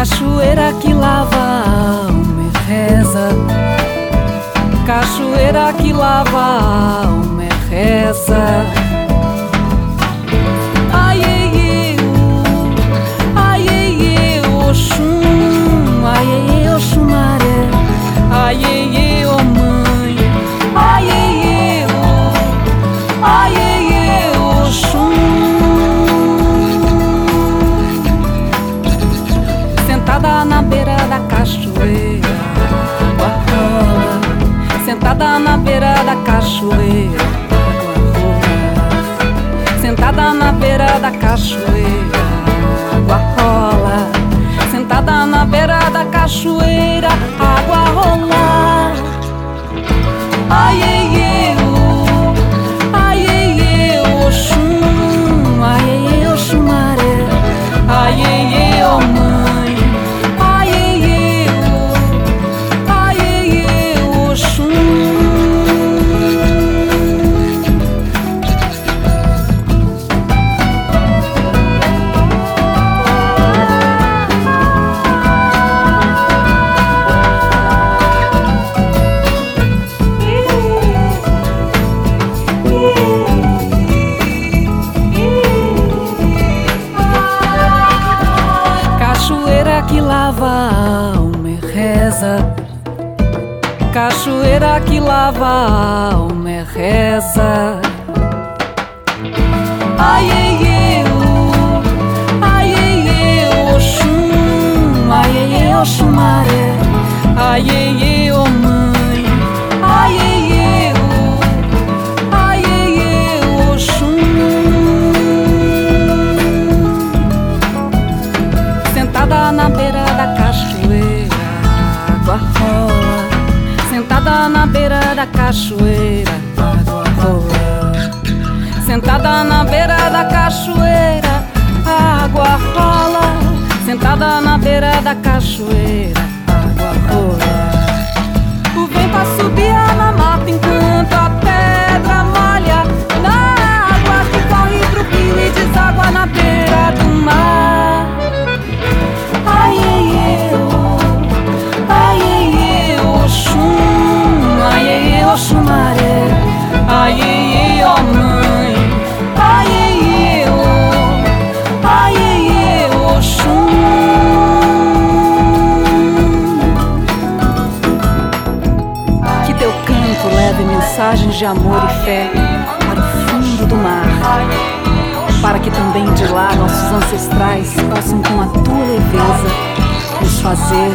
Cachoeira que lava a alma e reza. Cachoeira que lava a alma e reza. Sentada na beira da cachoeira. Sentada na beira da cachoeira, água. Sentada na beira da cachoeira, lava a alma e reza. Cachoeira que lava a alma e reza. Ai, ai, ô. ai, ai, ai, Oxum, ai, ai, ai, Oxumaré, ai, ai, ai, ô mãe, ai, ai, ô. ai, ai, ai, Oxum. Sentada na beira cachoeira, água rola. Sentada na beira da cachoeira, água rola. Sentada na beira da cachoeira, água rola. Sentada na beira da cachoeira, de amor e fé para o fundo do mar para que também de lá nossos ancestrais possam com a tua leveza nos fazer.